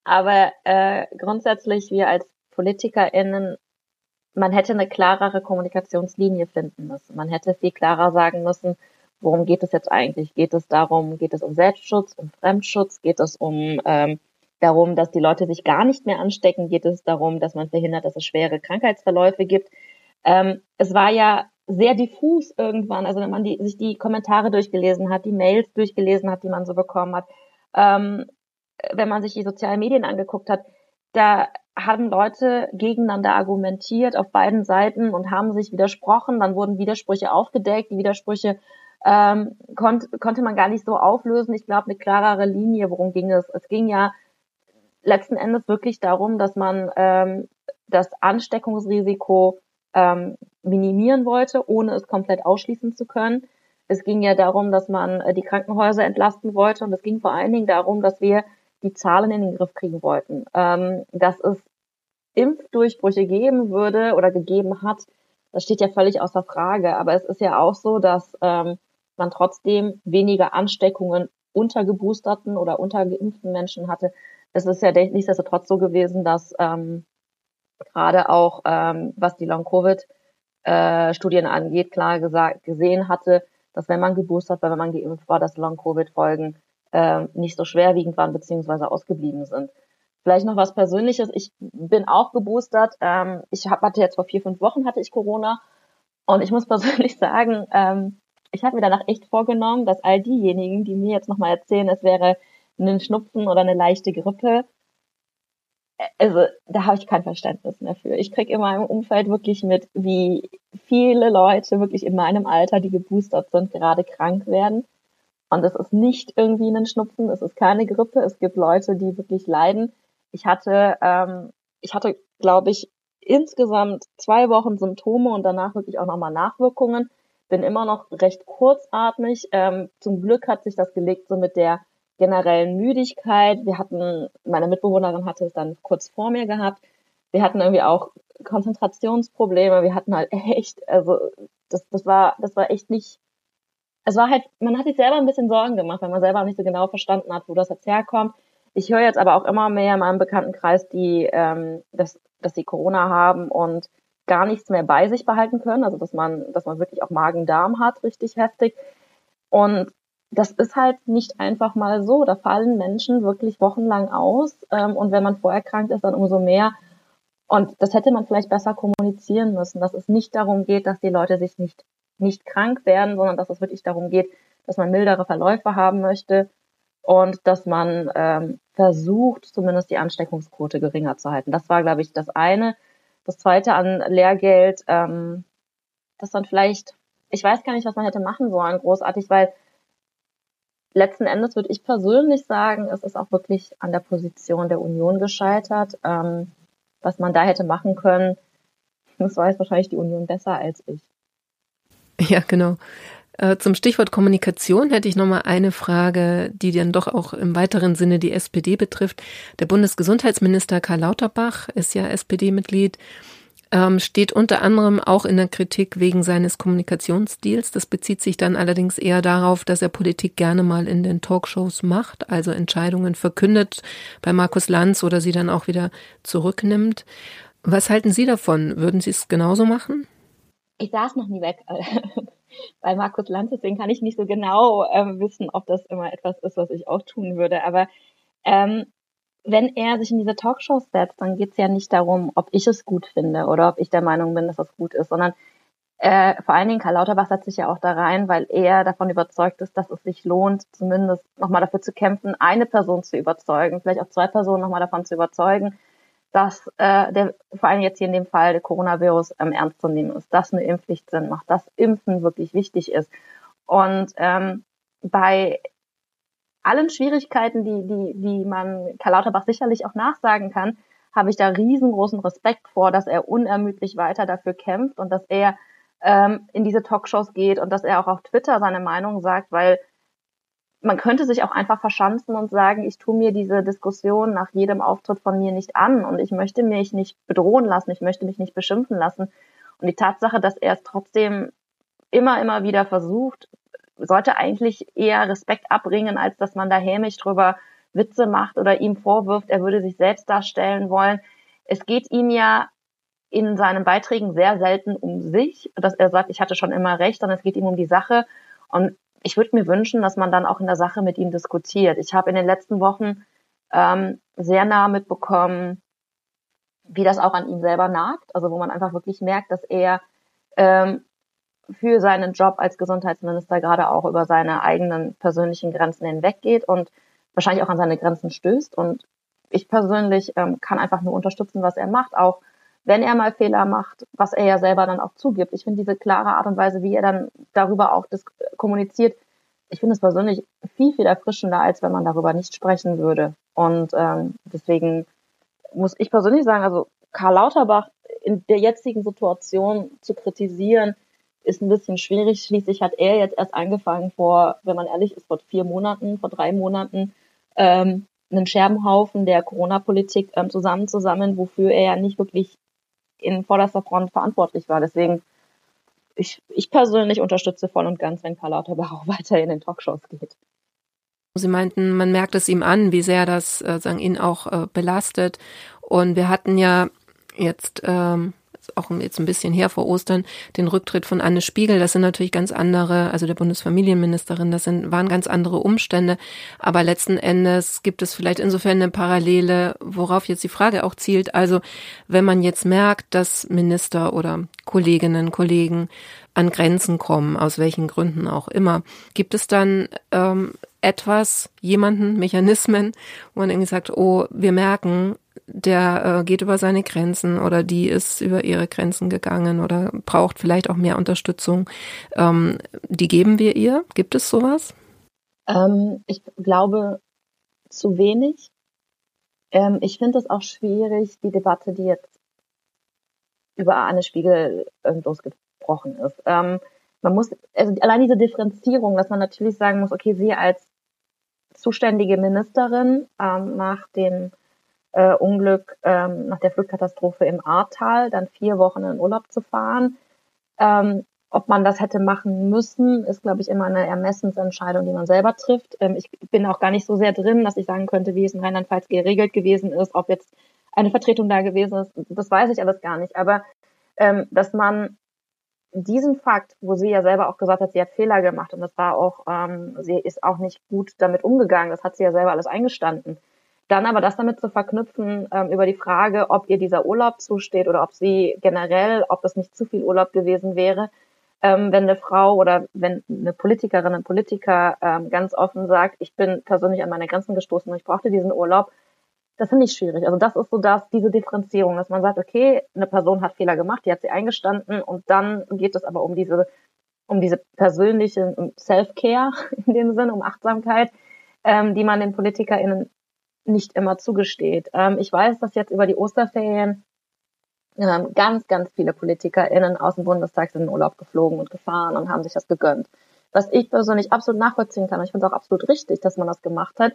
Aber äh, grundsätzlich wir als PolitikerInnen man hätte eine klarere Kommunikationslinie finden müssen. Man hätte viel klarer sagen müssen, worum geht es jetzt eigentlich? Geht es darum, geht es um Selbstschutz, um Fremdschutz? Geht es um ähm, darum, dass die Leute sich gar nicht mehr anstecken? Geht es darum, dass man verhindert, dass es schwere Krankheitsverläufe gibt? Ähm, es war ja sehr diffus irgendwann, also wenn man die, sich die Kommentare durchgelesen hat, die Mails durchgelesen hat, die man so bekommen hat, ähm, wenn man sich die sozialen Medien angeguckt hat, da haben Leute gegeneinander argumentiert auf beiden Seiten und haben sich widersprochen. Dann wurden Widersprüche aufgedeckt. Die Widersprüche ähm, konnt, konnte man gar nicht so auflösen. Ich glaube, eine klarere Linie, worum ging es? Es ging ja letzten Endes wirklich darum, dass man ähm, das Ansteckungsrisiko ähm, minimieren wollte, ohne es komplett ausschließen zu können. Es ging ja darum, dass man äh, die Krankenhäuser entlasten wollte und es ging vor allen Dingen darum, dass wir die Zahlen in den Griff kriegen wollten. Ähm, dass es Impfdurchbrüche geben würde oder gegeben hat, das steht ja völlig außer Frage. Aber es ist ja auch so, dass ähm, man trotzdem weniger Ansteckungen unter geboosterten oder unter geimpften Menschen hatte. Es ist ja nichtsdestotrotz so gewesen, dass ähm, gerade auch ähm, was die Long-Covid-Studien äh, angeht, klar gesagt, gesehen hatte, dass wenn man geboostert war, wenn man geimpft war, dass Long-Covid-Folgen äh, nicht so schwerwiegend waren beziehungsweise ausgeblieben sind. Vielleicht noch was Persönliches. Ich bin auch geboostert. Ähm, ich hab, hatte jetzt vor vier, fünf Wochen hatte ich Corona. Und ich muss persönlich sagen, ähm, ich habe mir danach echt vorgenommen, dass all diejenigen, die mir jetzt nochmal erzählen, es wäre ein Schnupfen oder eine leichte Grippe, also da habe ich kein Verständnis mehr für. Ich kriege immer im Umfeld wirklich mit, wie viele Leute wirklich in meinem Alter, die geboostert sind, gerade krank werden. Und es ist nicht irgendwie ein Schnupfen, es ist keine Grippe. Es gibt Leute, die wirklich leiden. Ich hatte, ähm, ich hatte, glaube ich, insgesamt zwei Wochen Symptome und danach wirklich auch nochmal Nachwirkungen. Bin immer noch recht kurzatmig. Ähm, zum Glück hat sich das gelegt so mit der generellen Müdigkeit. Wir hatten, meine Mitbewohnerin hatte es dann kurz vor mir gehabt. Wir hatten irgendwie auch Konzentrationsprobleme. Wir hatten halt echt, also das, das war, das war echt nicht. Es war halt, man hat sich selber ein bisschen Sorgen gemacht, weil man selber nicht so genau verstanden hat, wo das jetzt herkommt. Ich höre jetzt aber auch immer mehr in meinem Bekanntenkreis, die, ähm, dass, dass sie Corona haben und gar nichts mehr bei sich behalten können. Also dass man, dass man wirklich auch Magen-Darm hat, richtig heftig. Und das ist halt nicht einfach mal so. Da fallen Menschen wirklich wochenlang aus. Ähm, und wenn man vorerkrankt ist, dann umso mehr. Und das hätte man vielleicht besser kommunizieren müssen, dass es nicht darum geht, dass die Leute sich nicht, nicht krank werden, sondern dass es wirklich darum geht, dass man mildere Verläufe haben möchte und dass man ähm, versucht, zumindest die Ansteckungsquote geringer zu halten. Das war, glaube ich, das eine. Das zweite an Lehrgeld, ähm, dass man vielleicht, ich weiß gar nicht, was man hätte machen sollen, großartig, weil letzten Endes würde ich persönlich sagen, es ist auch wirklich an der Position der Union gescheitert. Ähm, was man da hätte machen können, das weiß wahrscheinlich die Union besser als ich. Ja, genau. Äh, zum Stichwort Kommunikation hätte ich nochmal eine Frage, die dann doch auch im weiteren Sinne die SPD betrifft. Der Bundesgesundheitsminister Karl Lauterbach ist ja SPD-Mitglied ähm, steht unter anderem auch in der Kritik wegen seines Kommunikationsstils. Das bezieht sich dann allerdings eher darauf, dass er Politik gerne mal in den Talkshows macht, also Entscheidungen verkündet bei Markus Lanz oder sie dann auch wieder zurücknimmt. Was halten Sie davon? Würden Sie es genauso machen? Ich saß noch nie weg bei Markus Lanz, deswegen kann ich nicht so genau ähm, wissen, ob das immer etwas ist, was ich auch tun würde. Aber ähm, wenn er sich in diese Talkshows setzt, dann geht es ja nicht darum, ob ich es gut finde oder ob ich der Meinung bin, dass das gut ist, sondern äh, vor allen Dingen Karl Lauterbach setzt sich ja auch da rein, weil er davon überzeugt ist, dass es sich lohnt, zumindest nochmal dafür zu kämpfen, eine Person zu überzeugen, vielleicht auch zwei Personen nochmal davon zu überzeugen, dass äh, der, vor allem jetzt hier in dem Fall der Coronavirus ähm, ernst zu nehmen ist, dass eine Impfpflicht Sinn macht, dass Impfen wirklich wichtig ist. Und ähm, bei allen Schwierigkeiten, die, die, die man Karl Lauterbach sicherlich auch nachsagen kann, habe ich da riesengroßen Respekt vor, dass er unermüdlich weiter dafür kämpft und dass er ähm, in diese Talkshows geht und dass er auch auf Twitter seine Meinung sagt, weil man könnte sich auch einfach verschanzen und sagen, ich tue mir diese Diskussion nach jedem Auftritt von mir nicht an und ich möchte mich nicht bedrohen lassen, ich möchte mich nicht beschimpfen lassen. Und die Tatsache, dass er es trotzdem immer, immer wieder versucht, sollte eigentlich eher Respekt abbringen, als dass man da hämisch drüber Witze macht oder ihm vorwirft, er würde sich selbst darstellen wollen. Es geht ihm ja in seinen Beiträgen sehr selten um sich, dass er sagt, ich hatte schon immer recht, sondern es geht ihm um die Sache. Und ich würde mir wünschen, dass man dann auch in der Sache mit ihm diskutiert. Ich habe in den letzten Wochen ähm, sehr nah mitbekommen, wie das auch an ihm selber nagt, also wo man einfach wirklich merkt, dass er ähm, für seinen Job als Gesundheitsminister gerade auch über seine eigenen persönlichen Grenzen hinweggeht und wahrscheinlich auch an seine Grenzen stößt. Und ich persönlich ähm, kann einfach nur unterstützen, was er macht, auch wenn er mal Fehler macht, was er ja selber dann auch zugibt. Ich finde diese klare Art und Weise, wie er dann darüber auch kommuniziert, ich finde es persönlich viel, viel erfrischender, als wenn man darüber nicht sprechen würde. Und ähm, deswegen muss ich persönlich sagen, also Karl Lauterbach in der jetzigen Situation zu kritisieren, ist ein bisschen schwierig. Schließlich hat er jetzt erst angefangen vor, wenn man ehrlich ist, vor vier Monaten, vor drei Monaten, ähm, einen Scherbenhaufen der Corona-Politik ähm, zusammenzusammeln, wofür er ja nicht wirklich in vorderster Front verantwortlich war. Deswegen, ich, ich persönlich unterstütze voll und ganz, wenn Karl Lauterbach auch weiter in den Talkshows geht. Sie meinten, man merkt es ihm an, wie sehr das äh, sagen ihn auch äh, belastet. Und wir hatten ja jetzt ähm, auch jetzt ein bisschen her vor Ostern, den Rücktritt von Anne Spiegel. Das sind natürlich ganz andere, also der Bundesfamilienministerin, das sind, waren ganz andere Umstände. Aber letzten Endes gibt es vielleicht insofern eine Parallele, worauf jetzt die Frage auch zielt. Also wenn man jetzt merkt, dass Minister oder Kolleginnen, Kollegen an Grenzen kommen, aus welchen Gründen auch immer, gibt es dann ähm, etwas, jemanden, Mechanismen, wo man irgendwie sagt, oh, wir merken, der äh, geht über seine Grenzen oder die ist über ihre Grenzen gegangen oder braucht vielleicht auch mehr Unterstützung. Ähm, die geben wir ihr. Gibt es sowas? Ähm, ich glaube zu wenig. Ähm, ich finde es auch schwierig, die Debatte, die jetzt über Anne Spiegel losgebrochen ist. Ähm, man muss, also allein diese Differenzierung, dass man natürlich sagen muss, okay, sie als zuständige Ministerin ähm, nach dem äh, Unglück ähm, nach der Flutkatastrophe im Ahrtal, dann vier Wochen in Urlaub zu fahren. Ähm, ob man das hätte machen müssen, ist, glaube ich, immer eine Ermessensentscheidung, die man selber trifft. Ähm, ich bin auch gar nicht so sehr drin, dass ich sagen könnte, wie es in Rheinland-Pfalz geregelt gewesen ist, ob jetzt eine Vertretung da gewesen ist. Das weiß ich alles gar nicht. Aber ähm, dass man diesen Fakt, wo sie ja selber auch gesagt hat, sie hat Fehler gemacht und das war auch, ähm, sie ist auch nicht gut damit umgegangen, das hat sie ja selber alles eingestanden. Dann aber das damit zu verknüpfen ähm, über die Frage, ob ihr dieser Urlaub zusteht oder ob sie generell, ob das nicht zu viel Urlaub gewesen wäre, ähm, wenn eine Frau oder wenn eine Politikerin, ein Politiker ähm, ganz offen sagt, ich bin persönlich an meine Grenzen gestoßen und ich brauchte diesen Urlaub, das finde ich schwierig. Also das ist so das, diese Differenzierung, dass man sagt, okay, eine Person hat Fehler gemacht, die hat sie eingestanden und dann geht es aber um diese, um diese persönliche Self-Care in dem Sinn, um Achtsamkeit, ähm, die man den PolitikerInnen nicht immer zugesteht. Ähm, ich weiß, dass jetzt über die Osterferien ähm, ganz, ganz viele PolitikerInnen aus dem Bundestag sind in Urlaub geflogen und gefahren und haben sich das gegönnt. Was ich persönlich absolut nachvollziehen kann. Und ich finde es auch absolut richtig, dass man das gemacht hat.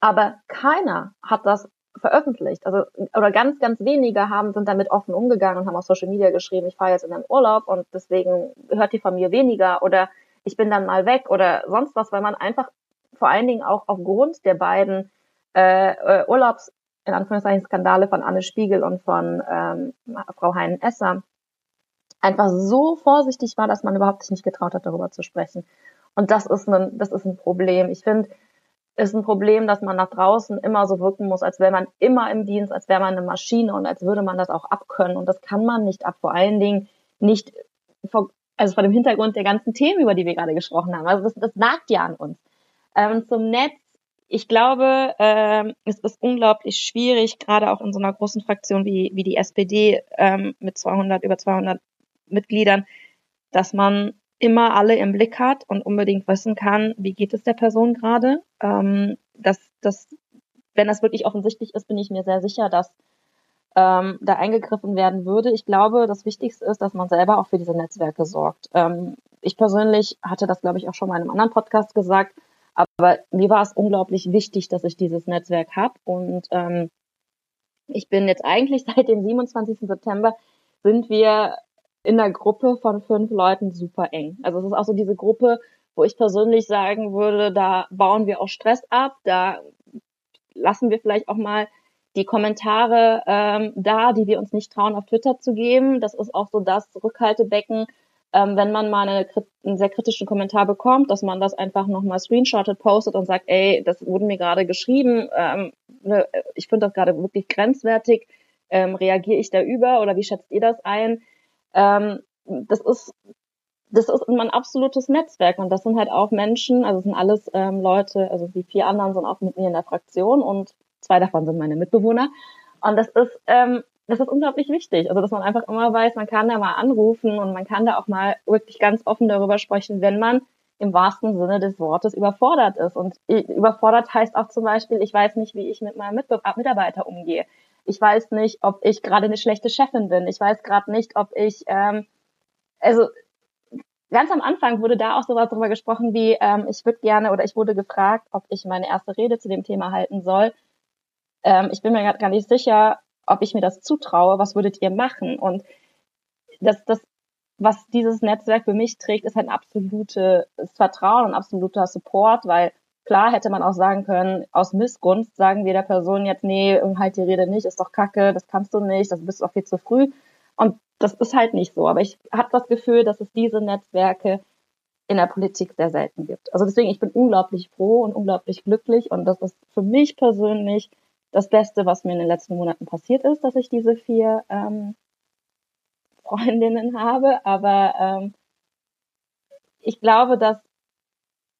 Aber keiner hat das veröffentlicht. Also, oder ganz, ganz wenige haben, sind damit offen umgegangen und haben auf Social Media geschrieben, ich fahre jetzt in den Urlaub und deswegen hört die von mir weniger oder ich bin dann mal weg oder sonst was, weil man einfach vor allen Dingen auch aufgrund der beiden äh, äh, Urlaubs, in Anführungszeichen, Skandale von Anne Spiegel und von ähm, Frau Heinen-Esser einfach so vorsichtig war, dass man überhaupt sich nicht getraut hat, darüber zu sprechen. Und das ist ein, das ist ein Problem. Ich finde, ist ein Problem, dass man nach draußen immer so wirken muss, als wäre man immer im Dienst, als wäre man eine Maschine und als würde man das auch abkönnen. Und das kann man nicht ab. Vor allen Dingen nicht vor, also vor dem Hintergrund der ganzen Themen, über die wir gerade gesprochen haben. Also das, das nagt ja an uns. Ähm, zum Netz ich glaube, ähm, es ist unglaublich schwierig, gerade auch in so einer großen Fraktion wie, wie die SPD ähm, mit 200, über 200 Mitgliedern, dass man immer alle im Blick hat und unbedingt wissen kann, wie geht es der Person gerade. Ähm, dass, dass, wenn das wirklich offensichtlich ist, bin ich mir sehr sicher, dass ähm, da eingegriffen werden würde. Ich glaube, das Wichtigste ist, dass man selber auch für diese Netzwerke sorgt. Ähm, ich persönlich hatte das, glaube ich, auch schon mal in einem anderen Podcast gesagt aber mir war es unglaublich wichtig, dass ich dieses Netzwerk habe. Und ähm, ich bin jetzt eigentlich seit dem 27. September sind wir in einer Gruppe von fünf Leuten super eng. Also es ist auch so diese Gruppe, wo ich persönlich sagen würde, da bauen wir auch Stress ab, da lassen wir vielleicht auch mal die Kommentare ähm, da, die wir uns nicht trauen, auf Twitter zu geben. Das ist auch so das Rückhaltebecken, ähm, wenn man mal eine, einen sehr kritischen Kommentar bekommt, dass man das einfach nochmal screenshottet, postet und sagt, ey, das wurde mir gerade geschrieben, ähm, ne, ich finde das gerade wirklich grenzwertig, ähm, reagiere ich da über oder wie schätzt ihr das ein? Ähm, das ist das ist mein absolutes Netzwerk und das sind halt auch Menschen, also es sind alles ähm, Leute, also die vier anderen sind auch mit mir in der Fraktion und zwei davon sind meine Mitbewohner. Und das ist ähm, das ist unglaublich wichtig. Also, dass man einfach immer weiß, man kann da mal anrufen und man kann da auch mal wirklich ganz offen darüber sprechen, wenn man im wahrsten Sinne des Wortes überfordert ist. Und überfordert heißt auch zum Beispiel, ich weiß nicht, wie ich mit meinem Mitarbeiter umgehe. Ich weiß nicht, ob ich gerade eine schlechte Chefin bin. Ich weiß gerade nicht, ob ich, ähm, also ganz am Anfang wurde da auch sowas darüber gesprochen wie, ähm, ich würde gerne oder ich wurde gefragt, ob ich meine erste Rede zu dem Thema halten soll. Ähm, ich bin mir gerade gar nicht sicher, ob ich mir das zutraue, was würdet ihr machen? Und das, das, was dieses Netzwerk für mich trägt, ist ein absolutes Vertrauen und absoluter Support, weil Klar hätte man auch sagen können, aus Missgunst sagen wir der Person jetzt, nee, halt die Rede nicht, ist doch kacke, das kannst du nicht, das bist doch viel zu früh. Und das ist halt nicht so. Aber ich habe das Gefühl, dass es diese Netzwerke in der Politik sehr selten gibt. Also deswegen, ich bin unglaublich froh und unglaublich glücklich und das ist für mich persönlich das Beste, was mir in den letzten Monaten passiert ist, dass ich diese vier ähm, Freundinnen habe. Aber ähm, ich glaube, dass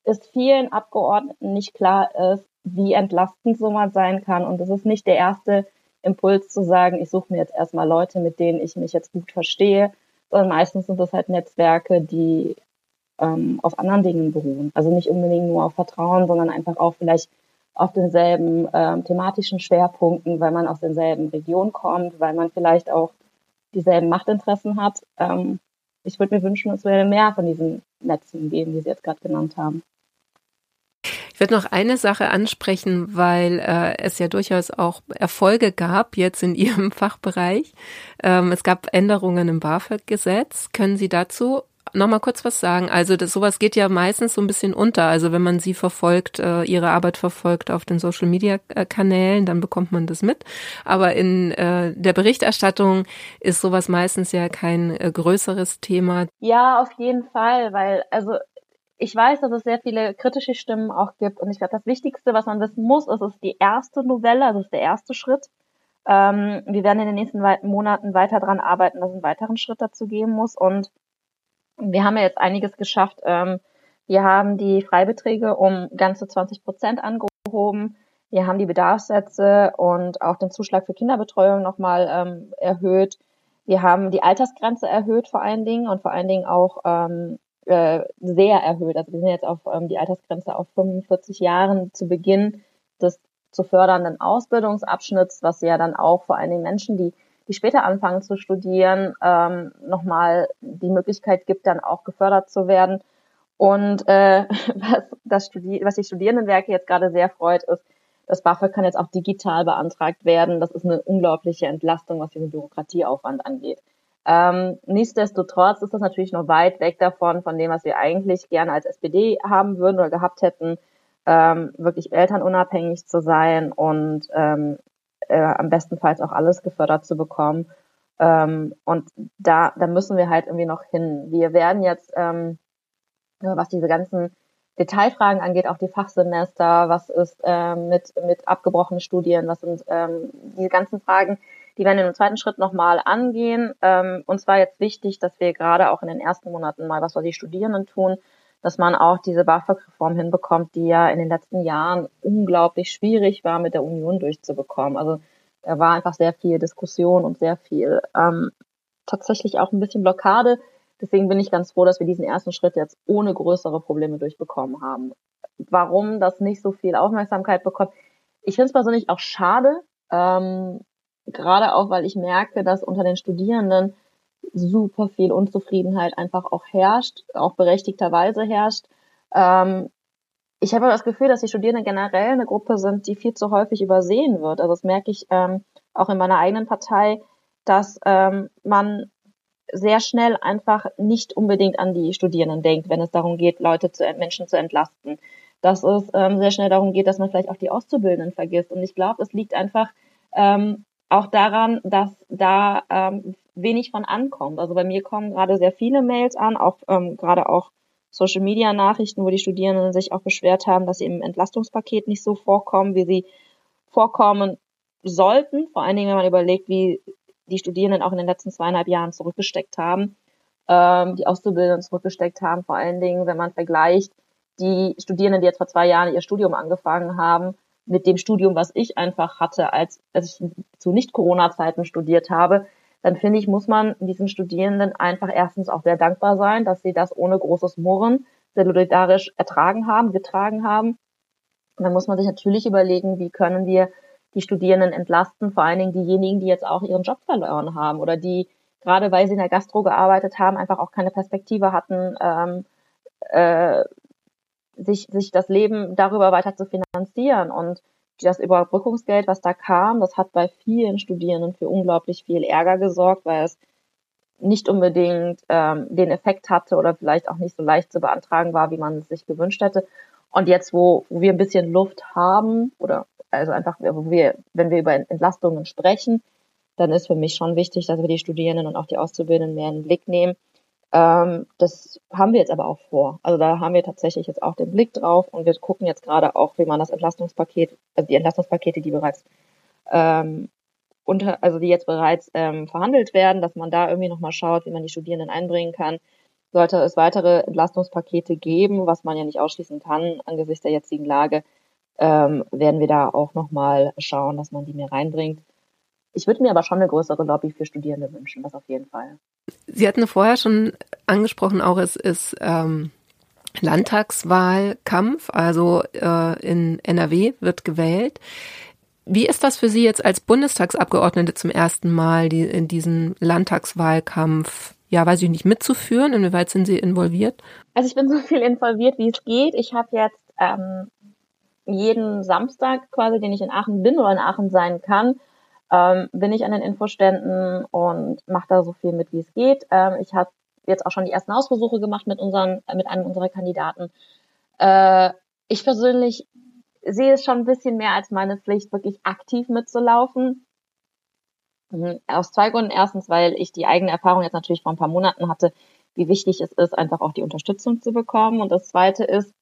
es vielen Abgeordneten nicht klar ist, wie entlastend so mal sein kann. Und das ist nicht der erste Impuls zu sagen, ich suche mir jetzt erstmal Leute, mit denen ich mich jetzt gut verstehe, sondern meistens sind das halt Netzwerke, die ähm, auf anderen Dingen beruhen. Also nicht unbedingt nur auf Vertrauen, sondern einfach auch vielleicht auf denselben ähm, thematischen Schwerpunkten, weil man aus denselben Regionen kommt, weil man vielleicht auch dieselben Machtinteressen hat. Ähm, ich würde mir wünschen, es würde mehr von diesen Netzen geben, die Sie jetzt gerade genannt haben. Ich werde noch eine Sache ansprechen, weil äh, es ja durchaus auch Erfolge gab jetzt in Ihrem Fachbereich. Ähm, es gab Änderungen im BAföG-Gesetz. Können Sie dazu noch mal kurz was sagen? Also das, sowas geht ja meistens so ein bisschen unter. Also wenn man sie verfolgt, äh, ihre Arbeit verfolgt auf den Social Media Kanälen, dann bekommt man das mit. Aber in äh, der Berichterstattung ist sowas meistens ja kein äh, größeres Thema. Ja, auf jeden Fall, weil also ich weiß, dass es sehr viele kritische Stimmen auch gibt und ich glaube, das Wichtigste, was man wissen muss, ist, es ist die erste Novelle, also ist der erste Schritt. Ähm, wir werden in den nächsten Monaten weiter daran arbeiten, dass es einen weiteren Schritt dazu geben muss und wir haben ja jetzt einiges geschafft. Ähm, wir haben die Freibeträge um ganze 20 Prozent angehoben. Wir haben die Bedarfssätze und auch den Zuschlag für Kinderbetreuung nochmal ähm, erhöht. Wir haben die Altersgrenze erhöht vor allen Dingen und vor allen Dingen auch ähm, äh, sehr erhöht. Also wir sind jetzt auf ähm, die Altersgrenze auf 45 Jahren zu Beginn des zu fördernden Ausbildungsabschnitts, was ja dann auch vor allen Dingen Menschen, die die später anfangen zu studieren, ähm, nochmal die Möglichkeit gibt, dann auch gefördert zu werden. Und äh, was, das Studi was die Studierendenwerke jetzt gerade sehr freut, ist, das BAföG kann jetzt auch digital beantragt werden. Das ist eine unglaubliche Entlastung, was diesen Bürokratieaufwand angeht. Ähm, nichtsdestotrotz ist das natürlich noch weit weg davon, von dem, was wir eigentlich gerne als SPD haben würden oder gehabt hätten, ähm, wirklich elternunabhängig zu sein und ähm, äh, am bestenfalls auch alles gefördert zu bekommen. Ähm, und da, da müssen wir halt irgendwie noch hin. Wir werden jetzt, ähm, was diese ganzen Detailfragen angeht, auch die Fachsemester, was ist ähm, mit, mit abgebrochenen Studien, was sind ähm, diese ganzen Fragen, die werden einem zweiten Schritt nochmal angehen. Ähm, und zwar jetzt wichtig, dass wir gerade auch in den ersten Monaten mal was für die Studierenden tun, dass man auch diese BAföG-Reform hinbekommt, die ja in den letzten Jahren unglaublich schwierig war, mit der Union durchzubekommen. Also da war einfach sehr viel Diskussion und sehr viel ähm, tatsächlich auch ein bisschen Blockade. Deswegen bin ich ganz froh, dass wir diesen ersten Schritt jetzt ohne größere Probleme durchbekommen haben. Warum das nicht so viel Aufmerksamkeit bekommt? Ich finde es persönlich auch schade, ähm, gerade auch, weil ich merke, dass unter den Studierenden super viel Unzufriedenheit einfach auch herrscht, auch berechtigterweise herrscht. Ähm, ich habe das Gefühl, dass die Studierenden generell eine Gruppe sind, die viel zu häufig übersehen wird. Also das merke ich ähm, auch in meiner eigenen Partei, dass ähm, man sehr schnell einfach nicht unbedingt an die Studierenden denkt, wenn es darum geht, Leute zu Menschen zu entlasten. Dass es ähm, sehr schnell darum geht, dass man vielleicht auch die Auszubildenden vergisst. Und ich glaube, es liegt einfach ähm, auch daran, dass da ähm, wenig von ankommt. Also bei mir kommen gerade sehr viele Mails an, auch ähm, gerade auch Social Media Nachrichten, wo die Studierenden sich auch beschwert haben, dass sie im Entlastungspaket nicht so vorkommen, wie sie vorkommen sollten. Vor allen Dingen, wenn man überlegt, wie die Studierenden auch in den letzten zweieinhalb Jahren zurückgesteckt haben, ähm, die Auszubildenden zurückgesteckt haben. Vor allen Dingen, wenn man vergleicht, die Studierenden, die jetzt vor zwei Jahren ihr Studium angefangen haben, mit dem Studium, was ich einfach hatte, als, als ich zu Nicht-Corona-Zeiten studiert habe, dann finde ich, muss man diesen Studierenden einfach erstens auch sehr dankbar sein, dass sie das ohne großes Murren solidarisch ertragen haben, getragen haben. Und dann muss man sich natürlich überlegen, wie können wir die Studierenden entlasten, vor allen Dingen diejenigen, die jetzt auch ihren Job verloren haben oder die, gerade weil sie in der Gastro gearbeitet haben, einfach auch keine Perspektive hatten, ähm, äh, sich, sich das Leben darüber weiter zu finanzieren. Und das Überbrückungsgeld, was da kam, das hat bei vielen Studierenden für unglaublich viel Ärger gesorgt, weil es nicht unbedingt ähm, den Effekt hatte oder vielleicht auch nicht so leicht zu beantragen war, wie man es sich gewünscht hätte. Und jetzt, wo, wo wir ein bisschen Luft haben, oder also einfach, wo wir, wenn wir über Entlastungen sprechen, dann ist für mich schon wichtig, dass wir die Studierenden und auch die Auszubildenden mehr in den Blick nehmen. Ähm, das haben wir jetzt aber auch vor. Also da haben wir tatsächlich jetzt auch den Blick drauf und wir gucken jetzt gerade auch, wie man das Entlastungspaket, also die Entlastungspakete, die bereits ähm, unter, also die jetzt bereits ähm, verhandelt werden, dass man da irgendwie nochmal schaut, wie man die Studierenden einbringen kann. Sollte es weitere Entlastungspakete geben, was man ja nicht ausschließen kann angesichts der jetzigen Lage, ähm, werden wir da auch nochmal schauen, dass man die mehr reinbringt. Ich würde mir aber schon eine größere Lobby für Studierende wünschen, das auf jeden Fall. Sie hatten vorher schon angesprochen, auch es ist ähm, Landtagswahlkampf, also äh, in NRW wird gewählt. Wie ist das für Sie jetzt als Bundestagsabgeordnete zum ersten Mal, die in diesen Landtagswahlkampf, ja, weiß ich nicht, mitzuführen? Inwieweit sind Sie involviert? Also ich bin so viel involviert, wie es geht. Ich habe jetzt ähm, jeden Samstag quasi, den ich in Aachen bin oder in Aachen sein kann, ähm, bin ich an den Infoständen und mache da so viel mit, wie es geht. Ähm, ich habe jetzt auch schon die ersten Hausbesuche gemacht mit unseren, mit einem unserer Kandidaten. Äh, ich persönlich sehe es schon ein bisschen mehr als meine Pflicht, wirklich aktiv mitzulaufen. Mhm. Aus zwei Gründen. Erstens, weil ich die eigene Erfahrung jetzt natürlich vor ein paar Monaten hatte, wie wichtig es ist, einfach auch die Unterstützung zu bekommen. Und das zweite ist,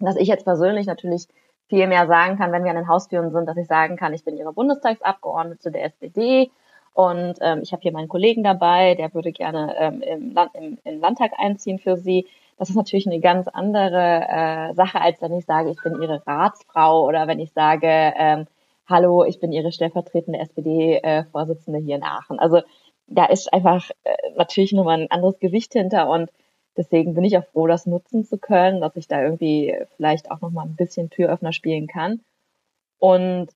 dass ich jetzt persönlich natürlich viel mehr sagen kann, wenn wir an den Haustüren sind, dass ich sagen kann, ich bin Ihre Bundestagsabgeordnete der SPD und ähm, ich habe hier meinen Kollegen dabei, der würde gerne ähm, im, Land, im, im Landtag einziehen für Sie. Das ist natürlich eine ganz andere äh, Sache, als wenn ich sage, ich bin Ihre Ratsfrau oder wenn ich sage, ähm, hallo, ich bin Ihre stellvertretende SPD-Vorsitzende äh, hier in Aachen. Also da ist einfach äh, natürlich nochmal ein anderes Gewicht hinter und Deswegen bin ich auch froh, das nutzen zu können, dass ich da irgendwie vielleicht auch noch mal ein bisschen Türöffner spielen kann. Und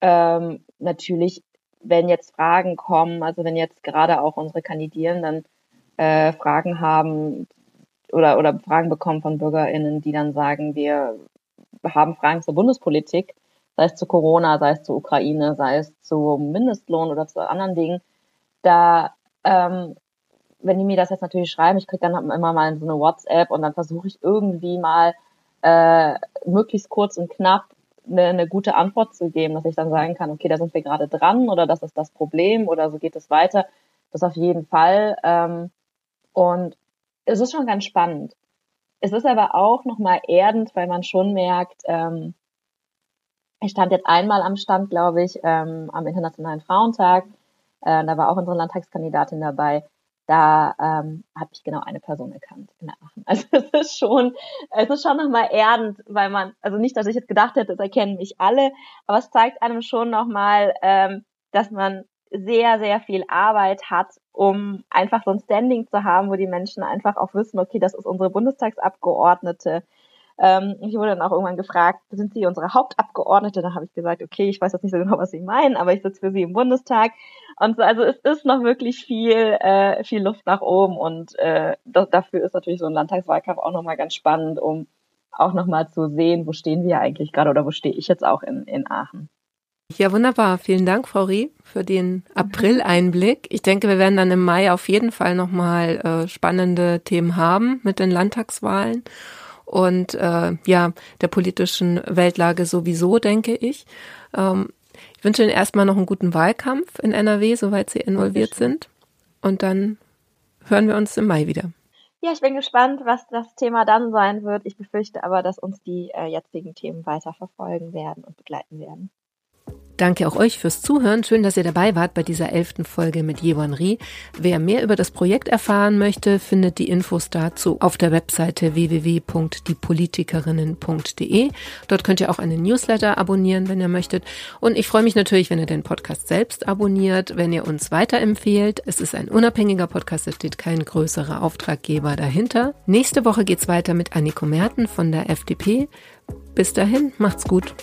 ähm, natürlich, wenn jetzt Fragen kommen, also wenn jetzt gerade auch unsere Kandidierenden äh, Fragen haben oder, oder Fragen bekommen von BürgerInnen, die dann sagen, wir haben Fragen zur Bundespolitik, sei es zu Corona, sei es zur Ukraine, sei es zum Mindestlohn oder zu anderen Dingen, da ähm, wenn die mir das jetzt natürlich schreiben, ich kriege dann immer mal so eine WhatsApp und dann versuche ich irgendwie mal äh, möglichst kurz und knapp eine, eine gute Antwort zu geben, dass ich dann sagen kann, okay, da sind wir gerade dran oder das ist das Problem oder so geht es weiter. Das auf jeden Fall. Ähm, und es ist schon ganz spannend. Es ist aber auch nochmal erdend, weil man schon merkt, ähm, ich stand jetzt einmal am Stand, glaube ich, ähm, am Internationalen Frauentag. Äh, da war auch unsere Landtagskandidatin dabei da ähm, habe ich genau eine Person erkannt in Aachen. Also es ist schon, es ist schon nochmal erdend, weil man, also nicht, dass ich jetzt gedacht hätte, das erkennen mich alle, aber es zeigt einem schon nochmal, ähm, dass man sehr, sehr viel Arbeit hat, um einfach so ein Standing zu haben, wo die Menschen einfach auch wissen, okay, das ist unsere Bundestagsabgeordnete, ähm, ich wurde dann auch irgendwann gefragt, sind Sie unsere Hauptabgeordnete? Da habe ich gesagt, okay, ich weiß jetzt nicht so genau, was Sie meinen, aber ich sitze für Sie im Bundestag. Und so, also es ist noch wirklich viel, äh, viel Luft nach oben und äh, das, dafür ist natürlich so ein Landtagswahlkampf auch nochmal ganz spannend, um auch nochmal zu sehen, wo stehen wir eigentlich gerade oder wo stehe ich jetzt auch in, in Aachen. Ja, wunderbar. Vielen Dank, Frau Rie, für den April-Einblick. Ich denke, wir werden dann im Mai auf jeden Fall nochmal äh, spannende Themen haben mit den Landtagswahlen und äh, ja, der politischen Weltlage sowieso, denke ich. Ähm, ich wünsche Ihnen erstmal noch einen guten Wahlkampf in NRW, soweit Sie involviert sind. Und dann hören wir uns im Mai wieder. Ja, ich bin gespannt, was das Thema dann sein wird. Ich befürchte aber, dass uns die äh, jetzigen Themen weiter verfolgen werden und begleiten werden. Danke auch euch fürs Zuhören. Schön, dass ihr dabei wart bei dieser elften Folge mit Jewon Rie. Wer mehr über das Projekt erfahren möchte, findet die Infos dazu auf der Webseite www.diepolitikerinnen.de. Dort könnt ihr auch einen Newsletter abonnieren, wenn ihr möchtet. Und ich freue mich natürlich, wenn ihr den Podcast selbst abonniert, wenn ihr uns weiterempfehlt. Es ist ein unabhängiger Podcast, es steht kein größerer Auftraggeber dahinter. Nächste Woche geht's weiter mit Anniko Merten von der FDP. Bis dahin, macht's gut.